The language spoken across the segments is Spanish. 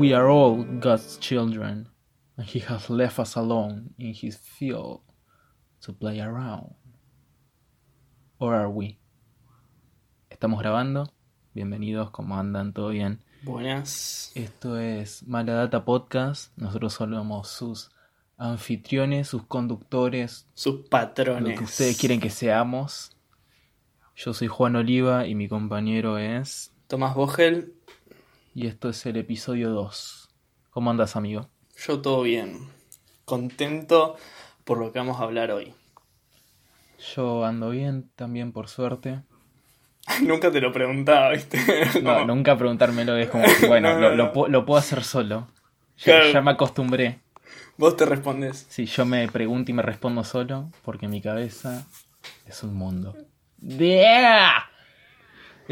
We are all God's children, and He has left us alone in His field to play around. Or are we? Estamos grabando. Bienvenidos, ¿cómo andan? ¿Todo bien? Buenas. Esto es Mala Data Podcast. Nosotros somos sus anfitriones, sus conductores, Sus lo patrones. que ustedes quieren que seamos. Yo soy Juan Oliva y mi compañero es. Tomás Vogel, Y esto es el episodio 2. ¿Cómo andas, amigo? yo todo bien. Contento por lo que vamos a hablar hoy. Yo ando bien, también por suerte. Nunca te lo preguntaba, ¿viste? No, nunca preguntármelo es como, bueno, No, no, lo, puedo hacer solo. Ya, Claro. ya me acostumbré. Vos te respondes. Si yo me pregunto y me respondo solo, porque mi cabeza es un mundo. ¡Yeah!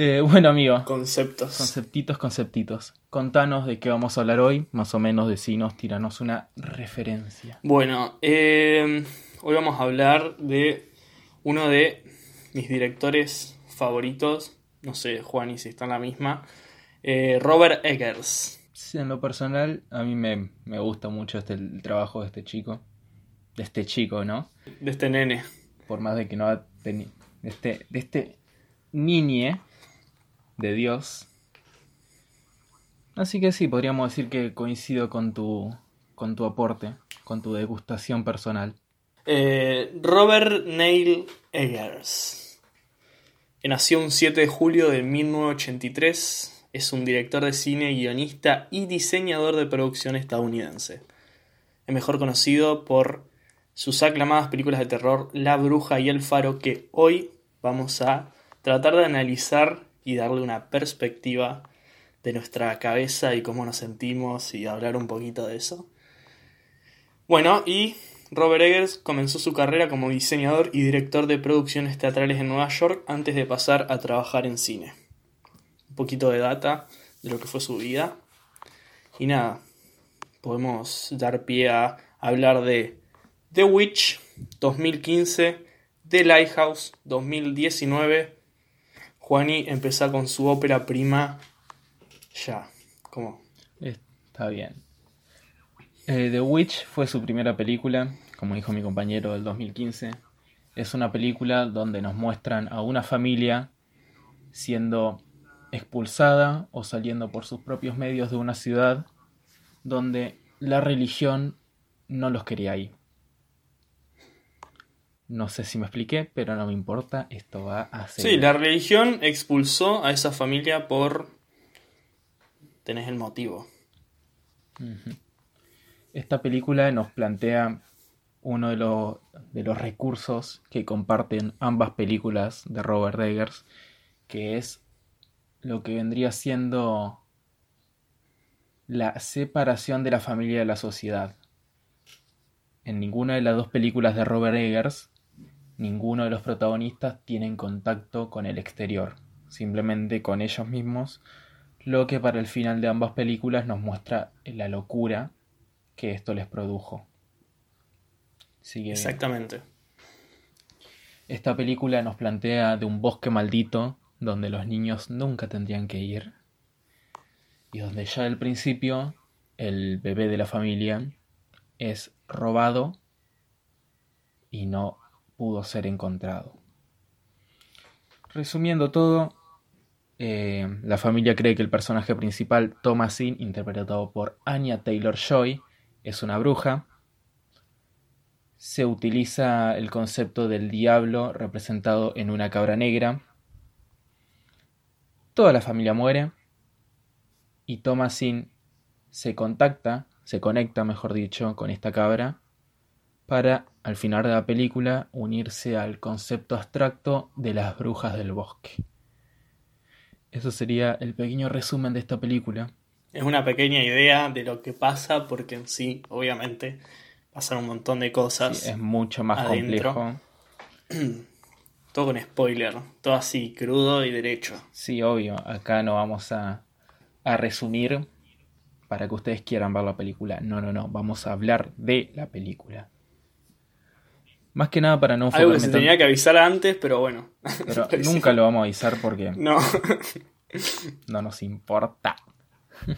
Eh, bueno, amigo, Conceptos. conceptitos, conceptitos. Contanos de qué vamos a hablar hoy, más o menos decinos, tiranos una referencia. Bueno, eh, hoy vamos a hablar de uno de mis directores favoritos. No sé, Juan, y si está en la misma. eh, Robert Eggers. Sí, en lo personal, a mí me, me gusta mucho este, el trabajo de este chico. De este chico, ¿no? De este nene. Por más de que no ha tenido. De este, de este niñe de Dios. Así que sí, podríamos decir que coincido con tu, con tu aporte, con tu degustación personal. Eh, Robert Neil Eggers. Nació un 7 de julio de 1983. Es un director de cine, guionista y diseñador de producción estadounidense. Es mejor conocido por sus aclamadas películas de terror La Bruja y El Faro que hoy vamos a tratar de analizar y darle una perspectiva de nuestra cabeza y cómo nos sentimos y hablar un poquito de eso. Bueno, y Robert Eggers comenzó su carrera como diseñador y director de producciones teatrales en Nueva York antes de pasar a trabajar en cine. Un poquito de data de lo que fue su vida. Y nada, podemos dar pie a hablar de The Witch 2015, The Lighthouse 2019. Juani empezó con su ópera prima ya. ¿Cómo? Está bien. Eh, The Witch fue su primera película, como dijo mi compañero, del 2015. Es una película donde nos muestran a una familia siendo expulsada o saliendo por sus propios medios de una ciudad donde la religión no los quería ahí. No sé si me expliqué, pero no me importa, esto va a ser... Sí, la religión expulsó a esa familia por... Tenés el motivo. Esta película nos plantea uno de, los- de los recursos que comparten ambas películas de Robert Eggers, que es lo que vendría siendo la separación de la familia de la sociedad. En ninguna de las dos películas de Robert Eggers, ninguno de los protagonistas tienen contacto con el exterior, simplemente con ellos mismos, lo que para el final de ambas películas nos muestra la locura que esto les produjo. Sigue. Exactamente. Esta película nos plantea de un bosque maldito donde los niños nunca tendrían que ir y donde ya al principio el bebé de la familia es robado y no pudo ser encontrado. Resumiendo todo, eh, la familia cree que el personaje principal, Thomasin, interpretado por Anya Taylor Joy, es una bruja. Se utiliza el concepto del diablo representado en una cabra negra. Toda la familia muere. Y Thomasin se contacta, se conecta, mejor dicho, con esta cabra para, al final de la película, unirse al concepto abstracto de las brujas del bosque. Eso sería el pequeño resumen de esta película. Es una pequeña idea de lo que pasa porque en sí, obviamente, pasan un montón de cosas. Sí, es mucho más Adentro. complejo. Todo con spoiler. Todo así, crudo y derecho. Sí, obvio. Acá no vamos a, a resumir para que ustedes quieran ver la película. No, no, no. Vamos a hablar de la película. Más que nada para no Algo que se tanto- tenía que avisar antes, pero bueno. Pero nunca lo vamos a avisar porque No. no nos importa.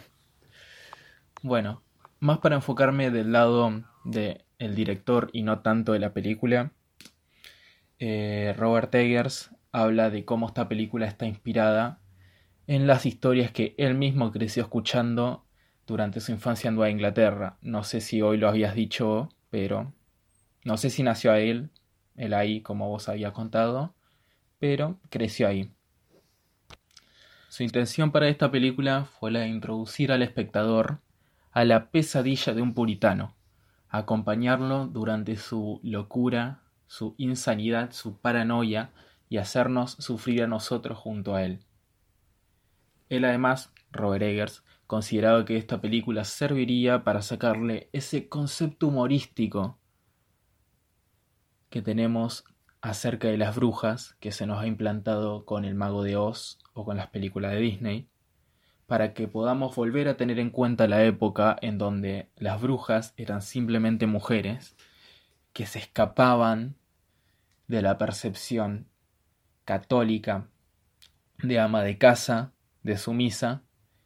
Bueno, más para enfocarme del lado del el director y no tanto de la película, eh, Robert Eggers habla de cómo esta película está inspirada en las historias que él mismo creció escuchando durante su infancia en Nueva Inglaterra. No sé si hoy lo habías dicho, pero no sé si nació a él, él ahí, como vos había contado, pero creció ahí. Su intención para esta película fue la de introducir al espectador a la pesadilla de un puritano, acompañarlo durante su locura, su insanidad, su paranoia y hacernos sufrir a nosotros junto a él. Él además, Robert Eggers, consideraba que esta película serviría para sacarle ese concepto humorístico que tenemos acerca de las brujas que se nos ha implantado con el mago de Oz o con las películas de Disney, para que podamos volver a tener en cuenta la época en donde las brujas eran simplemente mujeres que se escapaban de la percepción católica de ama de casa, de sumisa,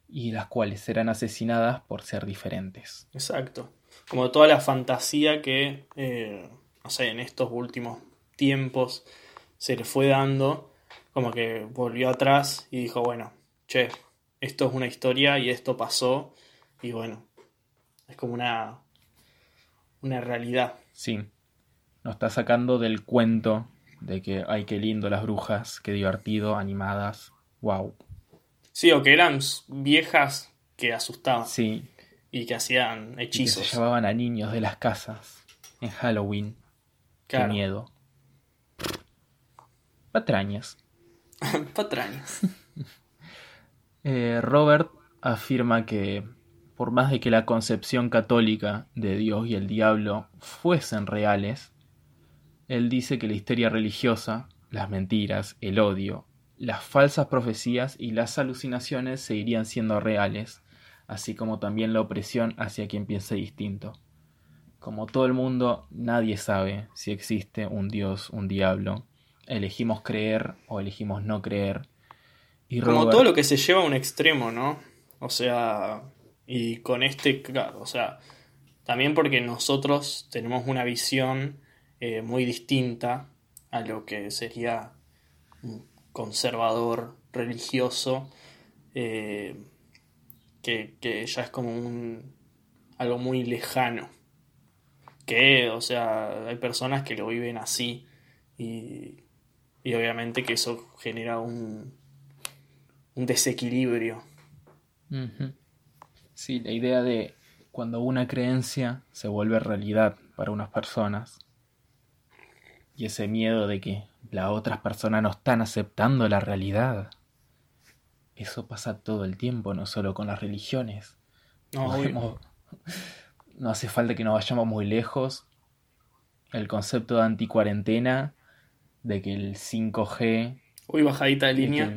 y las cuales eran asesinadas por ser diferentes. Exacto. Como toda la fantasía que, eh, no sé, en estos últimos tiempos se le fue dando, como que volvió atrás y dijo, bueno, che, esto es una historia y esto pasó, y bueno, es como una, una realidad. Sí, nos está sacando del cuento de que, ay, qué lindo las brujas, qué divertido, animadas, wow. Sí, o que eran viejas que asustaban. Sí. Y que hacían hechizos. que se llevaban a niños de las casas en Halloween. Qué miedo. Patrañas. Patrañas. Eh, Robert afirma que por más de que la concepción católica de Dios y el diablo fuesen reales, él dice que la histeria religiosa, las mentiras, el odio, las falsas profecías y las alucinaciones seguirían siendo reales, así como también la opresión hacia quien piense distinto. Como todo el mundo, nadie sabe si existe un Dios, un diablo. Elegimos creer o elegimos no creer. Y Como todo lo que se lleva a un extremo, ¿no? O sea, y con este, claro, o sea, también porque nosotros tenemos una visión eh, muy distinta a lo que sería un conservador religioso, eh, que, que ya es como un, algo muy lejano que, o sea, hay personas que lo viven así y, y obviamente que eso genera un, un desequilibrio. Sí, la idea de cuando una creencia se vuelve realidad para unas personas y ese miedo de que las otras personas no están aceptando la realidad. Eso pasa todo el tiempo, no solo con las religiones. No, no hace falta que nos vayamos muy lejos. El concepto de anticuarentena, de que el 5G... Uy, bajadita de línea.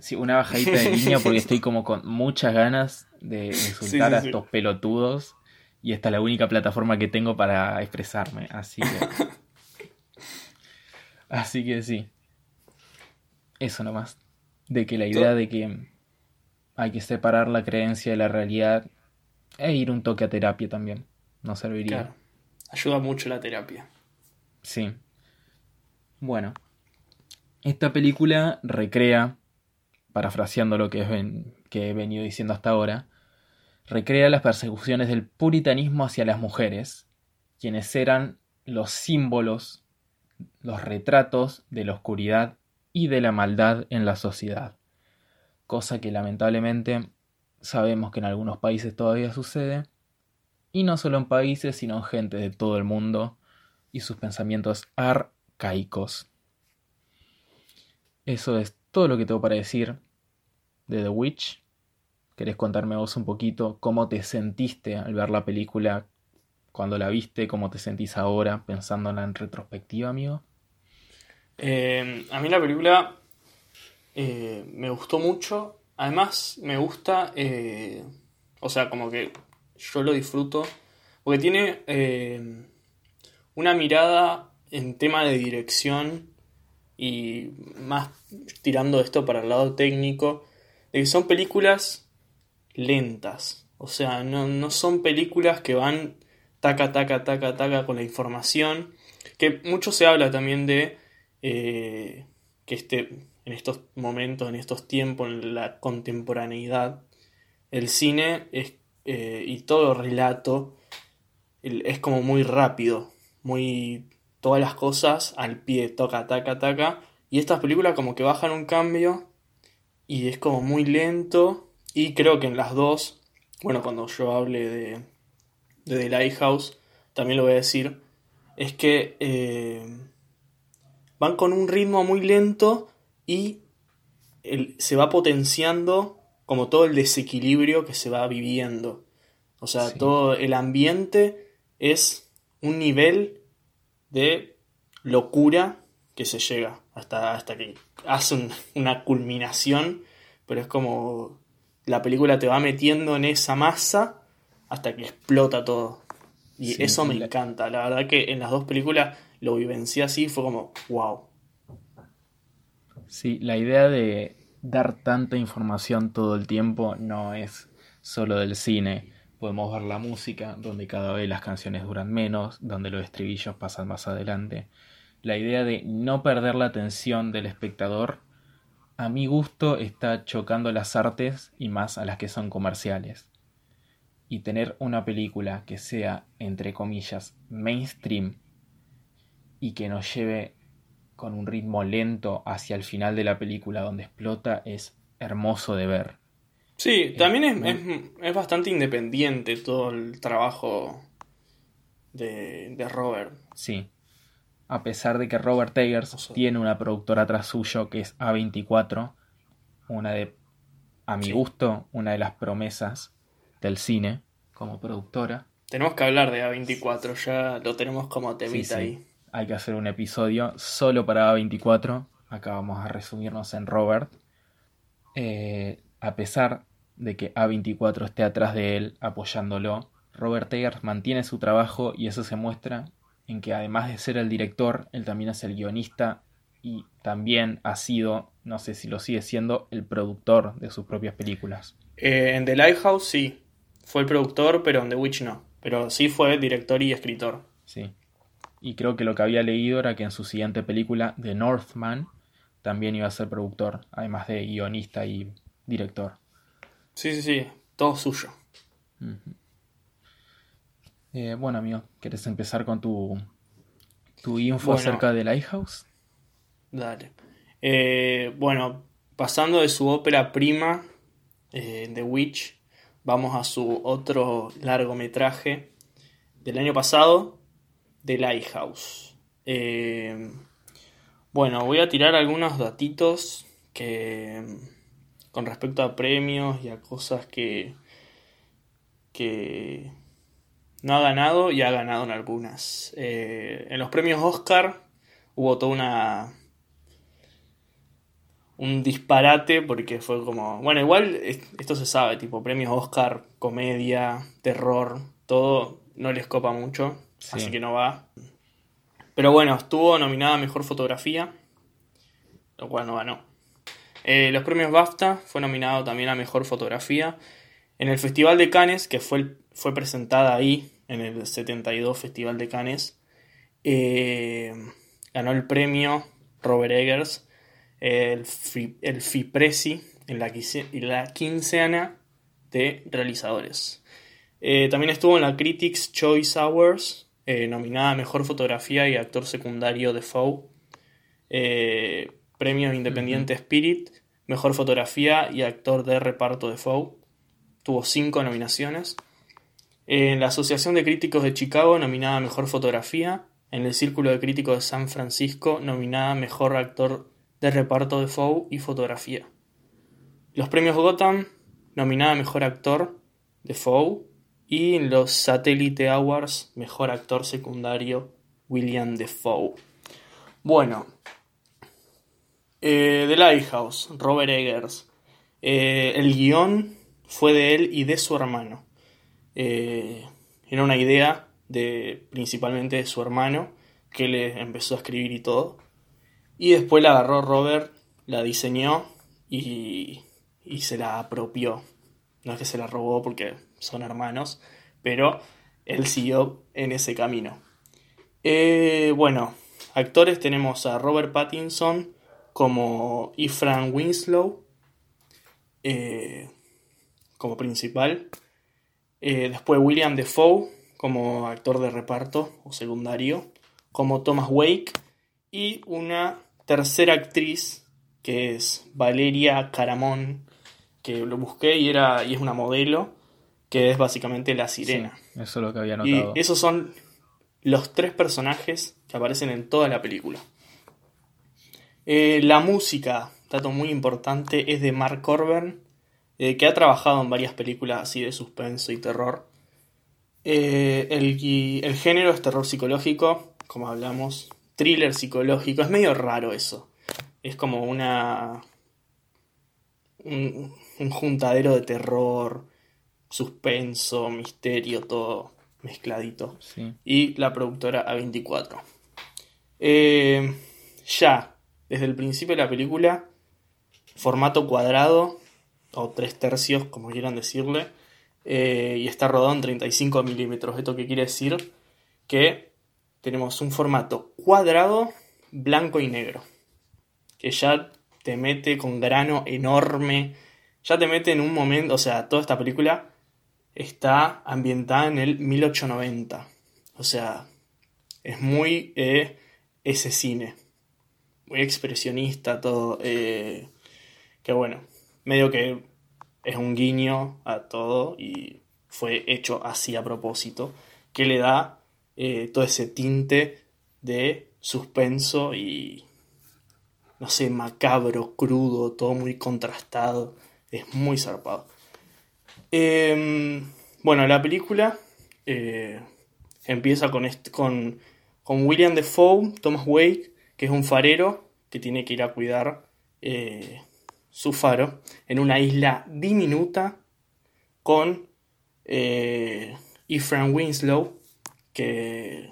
sí, una bajadita de línea porque estoy como con muchas ganas de insultar a estos pelotudos y esta es la única plataforma que tengo para expresarme. Así que... así que sí. Eso nomás. De que la idea de que hay que separar la creencia de la realidad e ir un toque a terapia también. Nos serviría. Claro. Ayuda mucho la terapia. Sí. Bueno. Esta película recrea, parafraseando lo que, que he venido diciendo hasta ahora, recrea las persecuciones del puritanismo hacia las mujeres, quienes eran los símbolos, los retratos de la oscuridad y de la maldad en la sociedad, cosa que lamentablemente Sabemos que en algunos países todavía sucede, y no solo en países, sino en gente de todo el mundo y sus pensamientos arcaicos. Eso es todo lo que tengo para decir de The Witch. ¿Querés contarme vos un poquito cómo te sentiste al ver la película cuando la viste? ¿Cómo te sentís ahora pensándola en retrospectiva, amigo? Eh, a mí la película eh, me gustó mucho Además, me gusta, eh, o sea, como que yo lo disfruto, porque tiene eh, una mirada en tema de dirección y más tirando esto para el lado técnico, de que son películas lentas. O sea, no, no son películas que van taca, taca, taca, taca con la información. Que mucho se habla también de eh, que este, en estos momentos, en estos tiempos, en la contemporaneidad, el cine es, eh, y todo relato es como muy rápido, muy todas las cosas al pie, toca, taca, taca. Y estas películas como que bajan un cambio y es como muy lento. Y creo que en las dos, bueno, cuando yo hable de, de The Lighthouse, también lo voy a decir, es que eh, van con un ritmo muy lento y se va potenciando como todo el desequilibrio que se va viviendo. O sea, todo el ambiente es un nivel de locura que se llega hasta, hasta que hace una culminación, pero es como la película te va metiendo en esa masa hasta que explota todo. Y eso me encanta. La verdad que en las dos películas lo vivencié así, fue como, wow. Sí, la idea de dar tanta información todo el tiempo no es solo del cine. Podemos ver la música, donde cada vez las canciones duran menos, donde los estribillos pasan más adelante. La idea de no perder la atención del espectador, a mi gusto, está chocando las artes y más a las que son comerciales. Y tener una película que sea, entre comillas, mainstream y que nos lleve con un ritmo lento hacia el final de la película donde explota es hermoso de ver. Sí, también es, es, bastante independiente todo el trabajo de, de, Robert. Sí. A pesar de que Robert Eggers tiene una productora tras suyo que es A24, una de, a mi gusto, una de las promesas del cine como productora. Tenemos que hablar de A24, ya lo tenemos como temita ahí. Hay que hacer un episodio solo para A24. Acá vamos a resumirnos en Robert. Eh, a pesar de que A24 esté atrás de él apoyándolo, Robert Eggers mantiene su trabajo y eso se muestra en que además de ser el director, él también es el guionista y también ha sido, no sé si lo sigue siendo, el productor de sus propias películas. Eh, en The Lighthouse sí, fue el productor, pero en The Witch no. Pero sí fue director y escritor. Sí. Y creo que lo que había leído era que en su siguiente película, The Northman, también iba a ser productor, además de guionista y director. Sí, sí, sí, todo suyo. Eh, bueno, amigo, ¿quieres empezar con tu, tu info acerca de Lighthouse? Dale. Eh, bueno, pasando de su ópera prima, eh, The Witch, vamos a su otro largometraje del año pasado, The Lighthouse. bueno, voy a tirar algunos datitos que con respecto a premios y a cosas que, que no ha ganado y ha ganado en algunas. Eh, en los premios Oscar hubo toda una un disparate porque fue como, bueno, igual esto se sabe, tipo premios Oscar, comedia, terror, todo no les copa mucho, así que no va. Pero bueno, estuvo nominada a Mejor Fotografía, lo cual no ganó. Eh, los premios BAFTA fue nominado también a Mejor Fotografía. En el Festival de Cannes, que fue, fue presentada ahí, en el 72 Festival de Cannes, eh, ganó el premio Robert Eggers, el, el FIPRESI, en la, quinceana de realizadores. Eh, también estuvo en la Critics Choice Awards, nominada a Mejor Fotografía y Actor Secundario de Faux. Premio Independiente Spirit, Mejor Fotografía y Actor de Reparto de Faux. Tuvo cinco nominaciones. En la Asociación de Críticos de Chicago, nominada Mejor Fotografía. En el Círculo de Críticos de San Francisco, nominada Mejor Actor de Reparto de Faux y Fotografía. Los premios Gotham, nominada Mejor Actor de Faux. Y en los Satellite Awards, Mejor Actor Secundario, William Defoe. Bueno, eh, The Lighthouse, Robert Eggers. Eh, el guion fue de él y de su hermano. Eh, era una idea de principalmente de su hermano que le empezó a escribir y todo. Y después la agarró Robert, la diseñó y, y se la apropió. No es que se la robó porque son hermanos, pero él siguió en ese camino. Eh, bueno, actores tenemos a Robert Pattinson como Efran Winslow eh, como principal. Eh, después William Defoe como actor de reparto o secundario, como Thomas Wake y una tercera actriz que es Valeria Caramón, que lo busqué y, era, y es una modelo, que es básicamente la sirena. eso es lo que había notado. Y esos son los tres personajes que aparecen en toda la película. Eh, la música, dato muy importante, es de Mark Corben, eh, que ha trabajado en varias películas así de suspenso y terror. Eh, el, el, género es terror psicológico, como hablamos, thriller psicológico, es medio raro eso. Es como una... un, un juntadero de terror, suspenso, misterio, todo mezcladito. Y la productora A24. Eh, ya, desde el principio de la película, formato cuadrado, o tres tercios, como quieran decirle, eh, y está rodado en 35 milímetros. ¿Esto qué quiere decir? Que tenemos un formato cuadrado, blanco y negro. Que ya te mete con grano enorme. Ya te mete en un momento, o sea, toda esta película está ambientada en el 1890. O sea, es muy eh, ese cine. Muy expresionista todo. Eh, que bueno, medio que es un guiño a todo y fue hecho así a propósito. Que le da eh, todo ese tinte de suspenso y no sé, macabro, crudo, todo muy contrastado. Es muy zarpado. Em, bueno, la película eh, empieza con, con, con, William Defoe, Thomas Wake, que es un farero que tiene que ir a cuidar eh, su faro en una isla diminuta con Ephraim Winslow, que,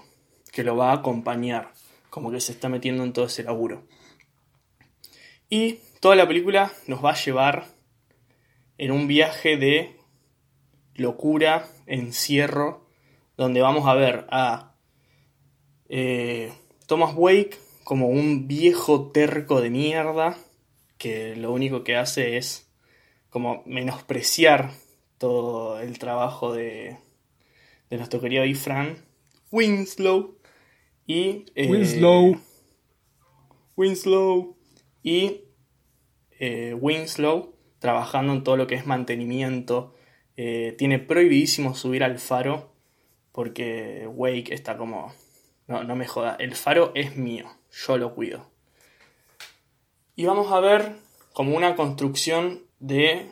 que lo va a acompañar, como que se está metiendo en todo ese laburo. Y toda la película nos va a llevar en un viaje de locura, encierro, donde vamos a ver a eh, Thomas Wake como un viejo terco de mierda que lo único que hace es como menospreciar todo el trabajo de, de nuestro querido Ifran Winslow y eh, Winslow. Winslow y eh, Winslow trabajando en todo lo que es mantenimiento eh, tiene prohibidísimo subir al faro porque Wake está como... No, no me joda, el faro es mío, yo lo cuido. Y vamos a ver como una construcción de,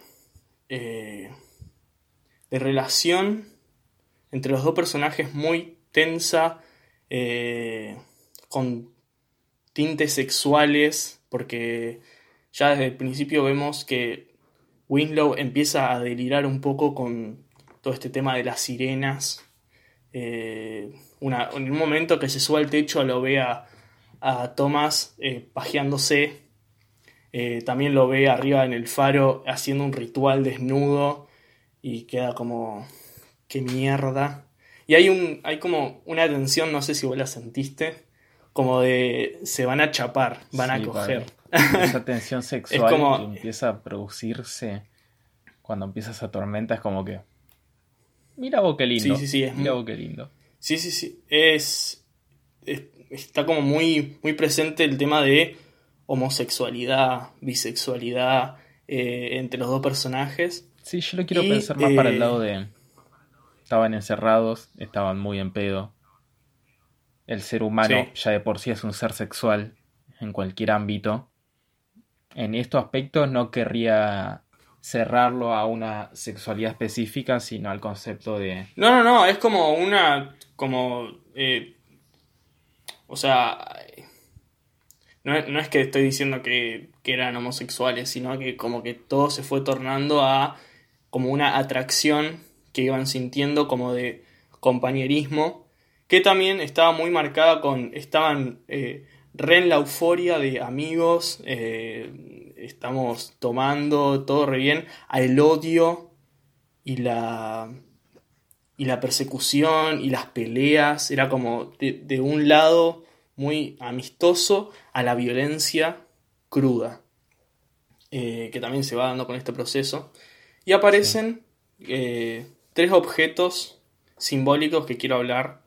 eh, de relación entre los dos personajes muy tensa, con tintes sexuales, porque ya desde el principio vemos que Winslow empieza a delirar un poco con todo este tema de las sirenas. Eh, en un momento que se sube al techo lo ve a, Thomas eh, pajeándose. Eh, también lo ve arriba en el faro haciendo un ritual desnudo. Y queda como. ¡Qué mierda! Y hay, un, hay como una tensión, no sé si vos la sentiste. Como de. Se van a chapar, van a coger. Esa tensión sexual que empieza a producirse cuando empieza esa tormenta es como que. Mira vos qué lindo. Sí, sí, sí. Mira vos qué lindo. Sí, sí, sí. Es, está como muy, muy presente el tema de homosexualidad, bisexualidad eh, entre los dos personajes. Sí, yo lo quiero pensar más para el lado de. Eh, estaban encerrados, estaban muy en pedo. El ser humano ya de por sí es un ser sexual en cualquier ámbito en estos aspectos no querría cerrarlo a una sexualidad específica, sino al concepto de... No, no, no, es como una... como... Eh, o sea... No, es que estoy diciendo que, que eran homosexuales, sino que como que todo se fue tornando a como una atracción que iban sintiendo como de compañerismo, que también estaba muy marcada con, estaban eh, re en la euforia de amigos, eh, estamos tomando todo re bien, al odio y la y la persecución y las peleas era como de, un lado muy amistoso a la violencia cruda eh, que también se va dando con este proceso. Y aparecen tres objetos simbólicos que quiero hablar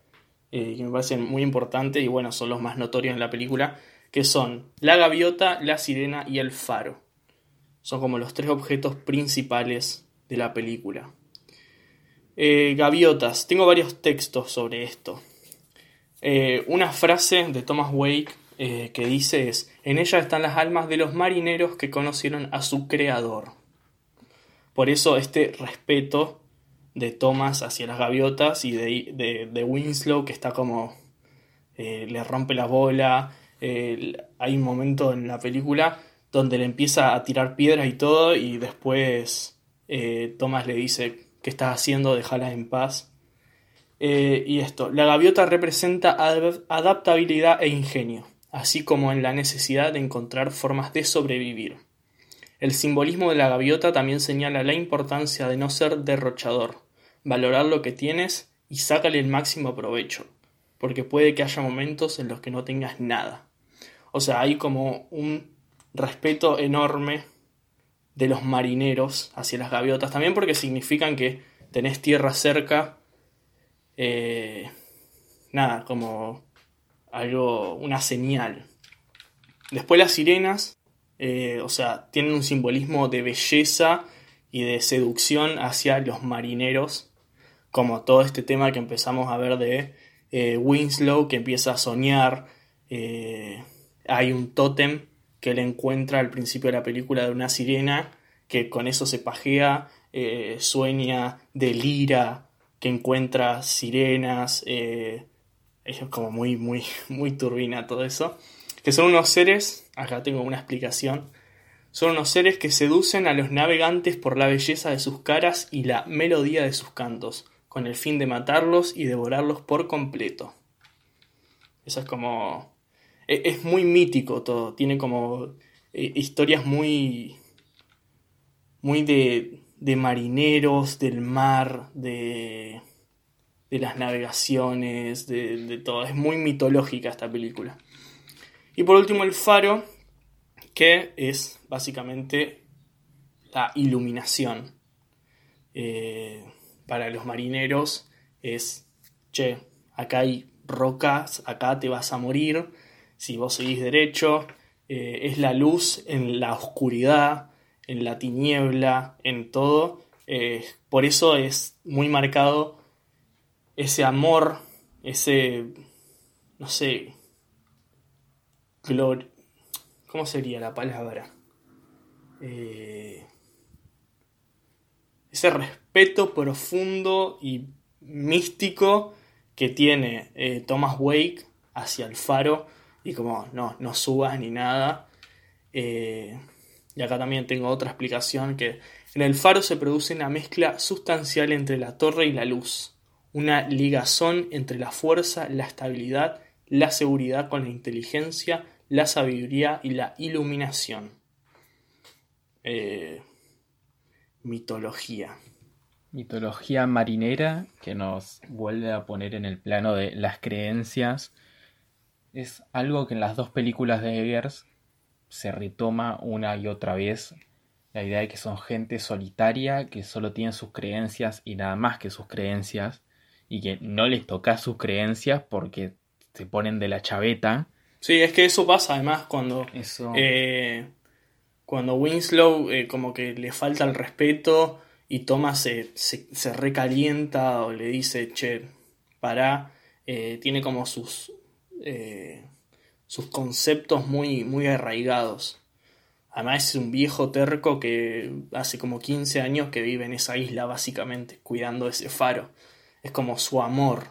eh, que me parecen muy importantes y bueno son los más notorios en la película que son la gaviota, la sirena y el faro son como los tres objetos principales de la película eh, gaviotas. Tengo varios textos sobre esto. Eh, una frase de Thomas Wake que dice es, en ella están las almas de los marineros que conocieron a su creador. Por eso este respeto de Thomas hacia las gaviotas y de, de, Winslow que está como... le rompe la bola. hay un momento en la película donde le empieza a tirar piedras y todo y después Thomas le dice que estás haciendo, déjala en paz. Eh, y esto, la gaviota representa adaptabilidad e ingenio, así como en la necesidad de encontrar formas de sobrevivir. El simbolismo de la gaviota también señala la importancia de no ser derrochador, valorar lo que tienes y sácale el máximo provecho, porque puede que haya momentos en los que no tengas nada. O sea, hay como un respeto enorme de los marineros hacia las gaviotas, también porque significan que tenés tierra cerca, eh, nada, como algo, una señal. Después las sirenas, eh, o sea, tienen un simbolismo de belleza y de seducción hacia los marineros, como todo este tema que empezamos a ver de eh, Winslow, que empieza a soñar, hay un tótem que él encuentra al principio de la película de una sirena, que con eso se pajea, eh, sueña, delira, que encuentra sirenas, eh, es como muy, muy, muy turbina todo eso, que son unos seres, acá tengo una explicación, son unos seres que seducen a los navegantes por la belleza de sus caras y la melodía de sus cantos, con el fin de matarlos y devorarlos por completo. Eso es como e, es muy mítico todo, tiene como eh, historias muy, muy de, de marineros, del mar, de, de las navegaciones, de, todo. Es muy mitológica esta película. Y por último el faro, que es básicamente la iluminación. Eh, para los marineros es, che, acá hay rocas, acá te vas a morir, si vos seguís derecho, eh, es la luz en la oscuridad, en la tiniebla, en todo. Eh, por eso es muy marcado ese amor, ese, no sé, ¿cómo sería la palabra? Eh, ese respeto profundo y místico que tiene Thomas Wake hacia el faro y como no, no subas ni nada. Eh, y acá también tengo otra explicación que en el faro se produce una mezcla sustancial entre la torre y la luz, una ligazón entre la fuerza, la estabilidad, la seguridad con la inteligencia, la sabiduría y la iluminación. Eh, mitología. Mitología marinera que nos vuelve a poner en el plano de las creencias es algo que en las dos películas de Eggers se retoma una y otra vez. La idea de que son gente solitaria, que solo tienen sus creencias y nada más que sus creencias, y que no les toca sus creencias porque se ponen de la chaveta. Sí, es que eso pasa además cuando. Eh, cuando Winslow eh, como que le falta el respeto y Thomas se, se, recalienta o le dice, che, para, eh, tiene como sus, eh, sus conceptos muy, muy arraigados. Además es un viejo terco que hace como 15 años que vive en esa isla básicamente, cuidando ese faro. Es como su amor.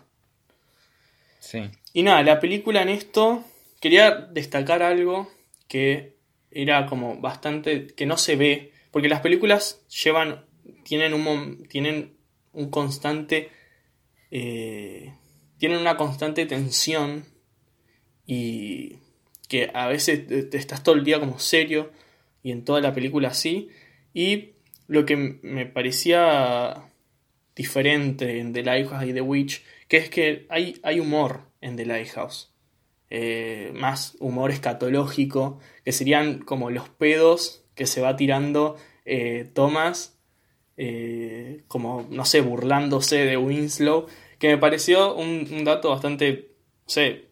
Sí. Y nada, la película en esto quería destacar algo que era como bastante que no se ve, porque las películas llevan tienen un tienen un constante eh, tienen una constante tensión y que a veces te estás todo el día como serio y en toda la película así. Y lo que me parecía diferente en The Lighthouse y The Witch, que es que hay, hay humor en The Lighthouse. Eh, más humor escatológico, que serían como los pedos que se va tirando eh, Thomas, eh, como, no sé, burlándose de Winslow, que me pareció un, dato bastante, no sé,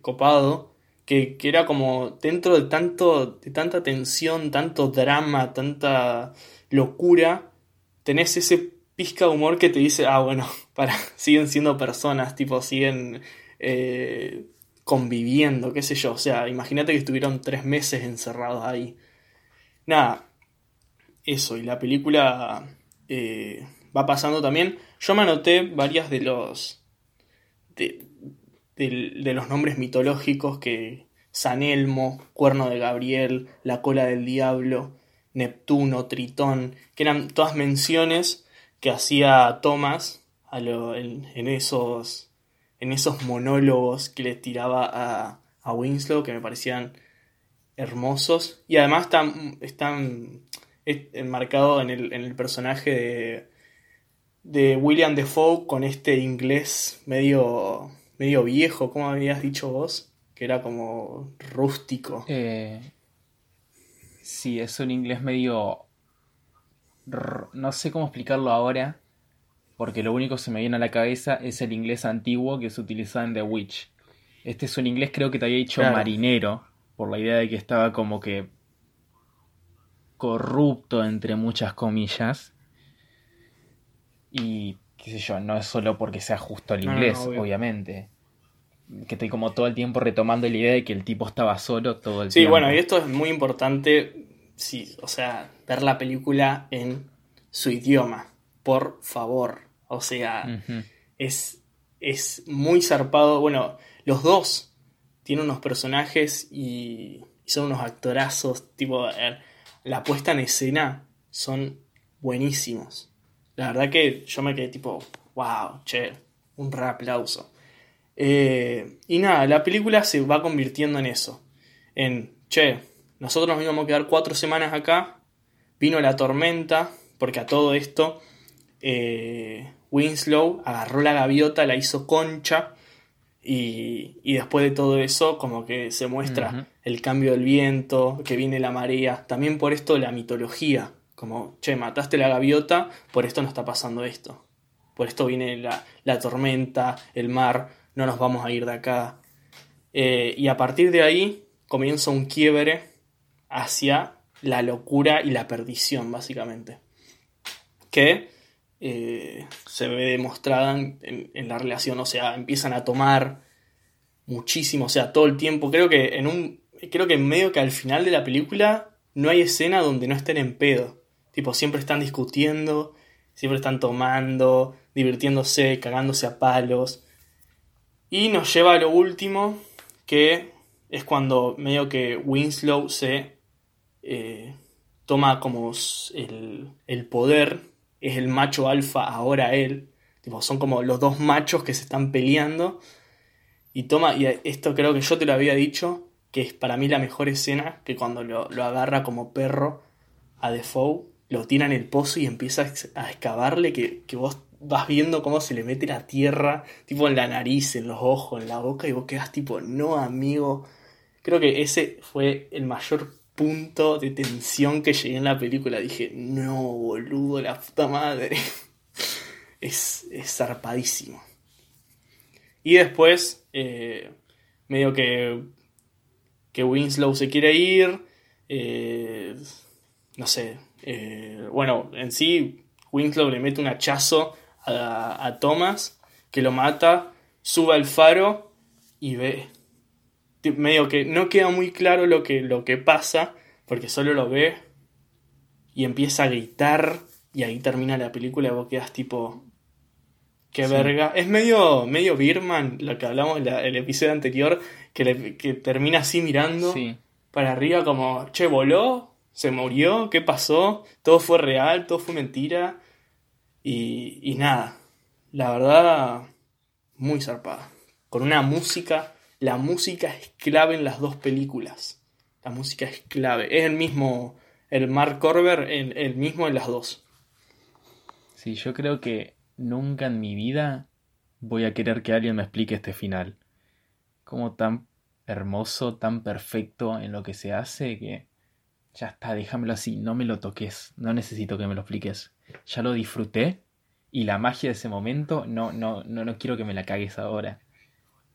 copado, que, que, era como dentro de, tanto, de tanta tensión, tanto drama, tanta locura, tenés ese pizca de humor que te dice, ah, bueno, siguen siendo personas, tipo, siguen eh, conviviendo, qué sé yo. O sea, imagínate que estuvieron tres meses encerrados ahí. Nada, eso, y la película eh, va pasando también. Yo me anoté varias de los. de, los nombres mitológicos que. San Elmo, Cuerno de Gabriel, La cola del diablo, Neptuno, Tritón, que eran todas menciones que hacía Thomas en, esos, en esos monólogos que le tiraba a, a Winslow, que me parecían hermosos. Y además están enmarcados en el, en el personaje de, de William Defoe con este inglés medio, medio viejo, como habías dicho vos, que era como rústico. Eh, sí, es un inglés medio... No sé cómo explicarlo ahora, porque lo único que se me viene a la cabeza es el inglés antiguo que se utilizaba en The Witch. Este es un inglés creo que te había dicho marinero, por la idea de que estaba como que corrupto entre muchas comillas. Y qué sé yo, no es solo porque sea justo el inglés, obviamente. Que estoy como todo el tiempo retomando la idea de que el tipo estaba solo todo el tiempo. Sí, bueno, y esto es muy importante, sí, o sea, ver la película en su idioma, por favor. O sea, es, es muy zarpado. Bueno, los dos tienen unos personajes y, son unos actorazos. Tipo, la puesta en escena son buenísimos. La verdad que yo me quedé tipo, wow, che, un re aplauso. Eh, y nada, la película se va convirtiendo en eso. En, che, nosotros nos íbamos a quedar cuatro semanas acá. Vino la tormenta, porque a todo esto eh, Winslow agarró la gaviota, la hizo concha y, después de todo eso como que se muestra el cambio del viento, que viene la marea, también por esto la mitología, como, che, mataste la gaviota, por esto no está pasando esto, por esto viene la, tormenta, el mar, no nos vamos a ir de acá. Eh, y a partir de ahí comienza un quiebre hacia la locura y la perdición, básicamente. Que eh, se ve demostrada en, la relación, o sea, empiezan a tomar muchísimo, o sea, todo el tiempo. Creo que en un. Creo que en medio que al final de la película no hay escena donde no estén en pedo. Tipo, siempre están discutiendo, siempre están tomando, divirtiéndose, cagándose a palos. Y nos lleva a lo último, que es cuando medio que Winslow se eh, toma como el, el poder es el macho alfa ahora él. Tipo, son como los dos machos que se están peleando. Y toma, y esto creo que yo te lo había dicho, que es para mí la mejor escena, que cuando lo, agarra como perro a Defoe, lo tira en el pozo y empieza a excavarle, que, que vos vas viendo cómo se le mete la tierra, tipo en la nariz, en los ojos, en la boca, y vos quedas tipo, no amigo. Creo que ese fue el mayor punto de tensión que llegué en la película. Dije, no, boludo, la puta madre. es, es zarpadísimo. Y después, eh, medio que, que Winslow se quiere ir. Eh, no sé. Eh, bueno, en sí, Winslow le mete un hachazo a, a Thomas, que lo mata, sube al faro y ve medio que no queda muy claro lo que, lo que pasa, porque solo lo ve y empieza a gritar y ahí termina la película y vos quedas tipo... Qué verga. Es medio, medio Birman, lo que hablamos en el episodio anterior, que, que termina así mirando para arriba como, che, voló, se murió, ¿qué pasó? Todo fue real, todo fue mentira. Y, y nada, la verdad, muy zarpada. Con una música la música es clave en las dos películas. La música es clave. Es el mismo, el Mark Corber, el, mismo en las dos. Sí, yo creo que nunca en mi vida voy a querer que alguien me explique este final. Como tan hermoso, tan perfecto en lo que se hace que ya está, déjamelo así, no me lo toques, no necesito que me lo expliques. Ya lo disfruté y la magia de ese momento no no no no quiero que me la cagues ahora.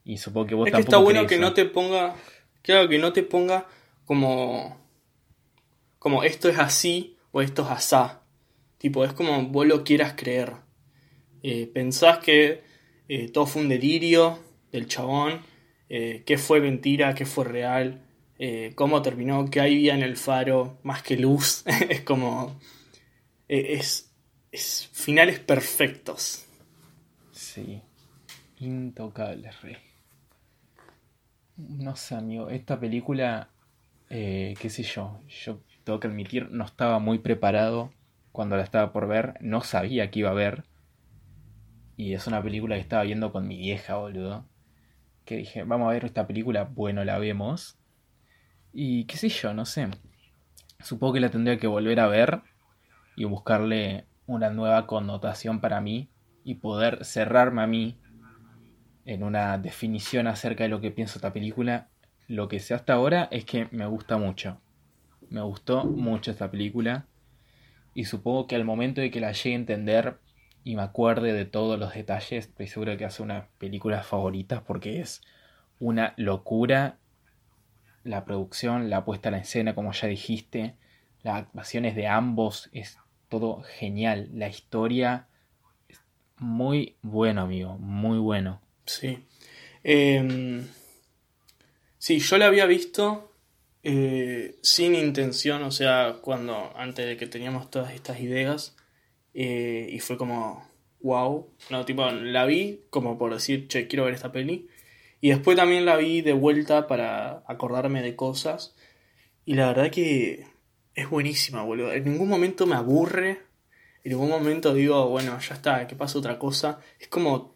Y supongo que vos es que está bueno que no te ponga, claro que no te ponga como como esto es así o esto es asá. Tipo, es como vos lo quieras creer. Eh, pensás que eh, todo fue un delirio del chabón, eh, qué fue mentira, qué fue real, cómo terminó, qué había en el faro, más que luz. es como. es, es finales perfectos. Sí, intocables, rey. No sé, amigo, esta película, qué sé yo, yo tengo que admitir, no estaba muy preparado cuando la estaba por ver, no sabía que iba a ver. Y es una película que estaba viendo con mi vieja, boludo. Que dije, vamos a ver esta película, bueno, la vemos. Y qué sé yo, no sé. Supongo que la tendría que volver a ver y buscarle una nueva connotación para mí y poder cerrarme a mí en una definición acerca de lo que pienso esta película. Lo que sé hasta ahora es que me gusta mucho. Me gustó mucho esta película y supongo que al momento de que la llegue a entender y me acuerde de todos los detalles, estoy seguro que hace una película favorita porque es una locura la producción, la puesta en la escena, como ya dijiste, las actuaciones de ambos, es todo genial. La historia es muy bueno, amigo, muy bueno. Sí. Eh, sí, yo la había visto eh, sin intención, o sea, cuando antes de que teníamos todas estas ideas, eh, y fue como, wow, no, tipo, la vi como por decir, che, quiero ver esta peli, y después también la vi de vuelta para acordarme de cosas, y la verdad que es buenísima, boludo, en ningún momento me aburre, en ningún momento digo, bueno, ya está, que pasa otra cosa, es como,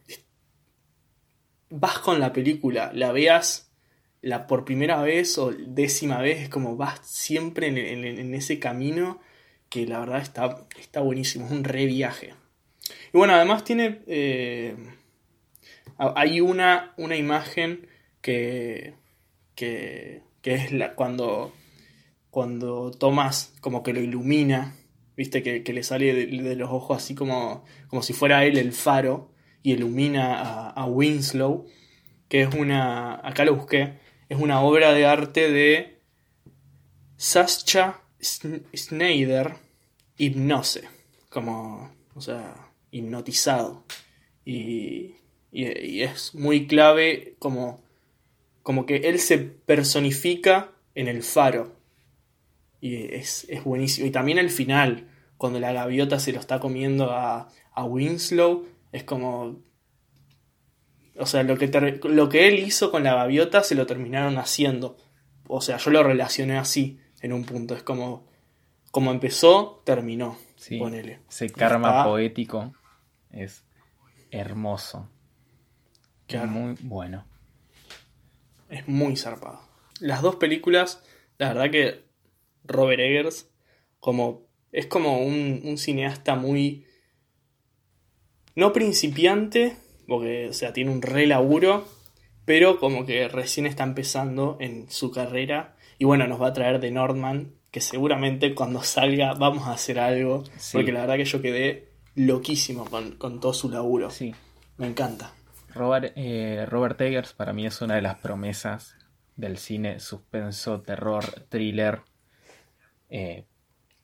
vas con la película, la veas la por primera vez o décima vez, es como vas siempre en, ese camino que la verdad está, está buenísimo, es un re viaje. Y bueno, además tiene... Eh, hay una, una imagen que, que, que es la, cuando, cuando Tomás como que lo ilumina, viste que, le sale de, los ojos así como, como si fuera él el faro y ilumina a, a Winslow, que es una, acá lo busqué, es una obra de arte de Sascha Schneider, hipnose, como, o sea, hipnotizado. Y, es muy clave como, como que él se personifica en el faro. Y es, buenísimo. Y también el final, cuando la gaviota se lo está comiendo a, a Winslow, es como o sea, lo que, lo que él hizo con la gaviota se lo terminaron haciendo. O sea, yo lo relacioné así en un punto. Es como, como empezó, terminó. Sí, Ese karma poético es hermoso. Es muy bueno. Es muy zarpado. Las dos películas, la verdad que Robert Eggers, como, es como un, un cineasta muy... No principiante, porque, o sea, tiene un re laburo, pero como que recién está empezando en su carrera. Y bueno, nos va a traer de Nordman, que seguramente cuando salga vamos a hacer algo, porque la verdad que yo quedé loquísimo con, todo su laburo. Sí. Me encanta. Robert, eh, Robert Eggers para mí es una de las promesas del cine suspenso, terror, thriller. Eh,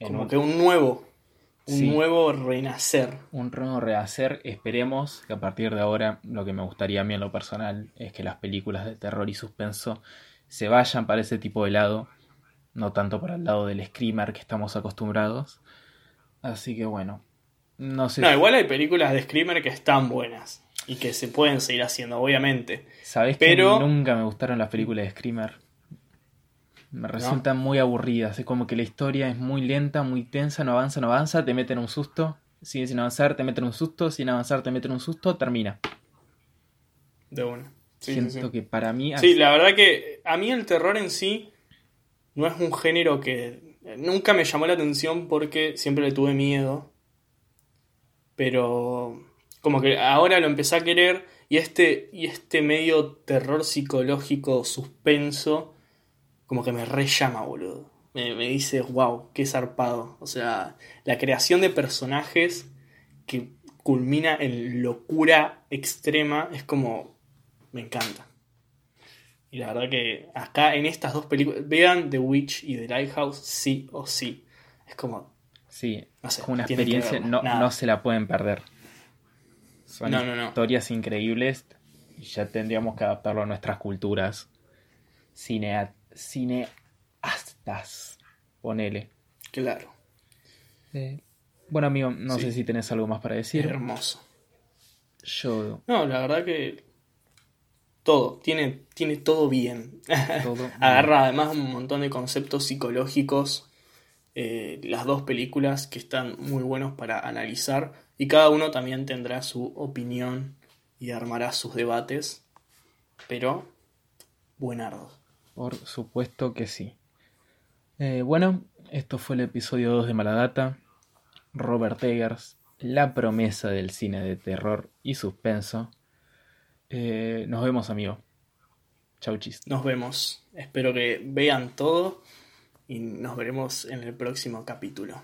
como que un nuevo un nuevo renacer. Un nuevo renacer. Esperemos que a partir de ahora, lo que me gustaría a mí en lo personal es que las películas de terror y suspenso se vayan para ese tipo de lado, no tanto para el lado del screamer que estamos acostumbrados. Así que bueno, no sé. No, igual hay películas de screamer que están buenas y que se pueden seguir haciendo, obviamente. ¿Sabes Pero... que nunca me gustaron las películas de screamer? Me resultan muy aburridas. Es como que la historia es muy lenta, muy tensa, no avanza, no avanza, te meten un susto, sigue sin avanzar, te meten un susto, sin avanzar, te meten un susto, termina. De una. Siento que para mí. Sí, la verdad que a mí el terror en sí no es un género que nunca me llamó la atención porque siempre le tuve miedo. Pero como que ahora lo empecé a querer y este, y este medio terror psicológico suspenso como que me re llama, boludo. Me, me dice, wow, qué zarpado. O sea, la creación de personajes que culmina en locura extrema es como, me encanta. Y la verdad que acá en estas dos películas, vean The Witch y The Lighthouse sí o sí. Es como, Sí, No sé, es una experiencia, no, no se la pueden perder. Son No, no, no. historias increíbles y ya tendríamos que adaptarlo a nuestras culturas. Cinea, cineastas, ponele. claro, Eh, bueno, amigo, no Sí. sé si tenés algo más para decir. hermoso. Yo No, la verdad que todo, tiene, tiene todo bien. todo. Agarra además un montón de conceptos psicológicos, eh, las dos películas que están muy buenos para analizar y cada uno también tendrá su opinión y armará sus debates, pero buenardos. Por supuesto que sí. Eh, bueno, esto fue el episodio 2 de Maladata. Robert Eggers, la promesa del cine de terror y suspenso. Eh, nos vemos, amigo. Chau, chis. Nos vemos, espero que vean todo y nos veremos en el próximo capítulo.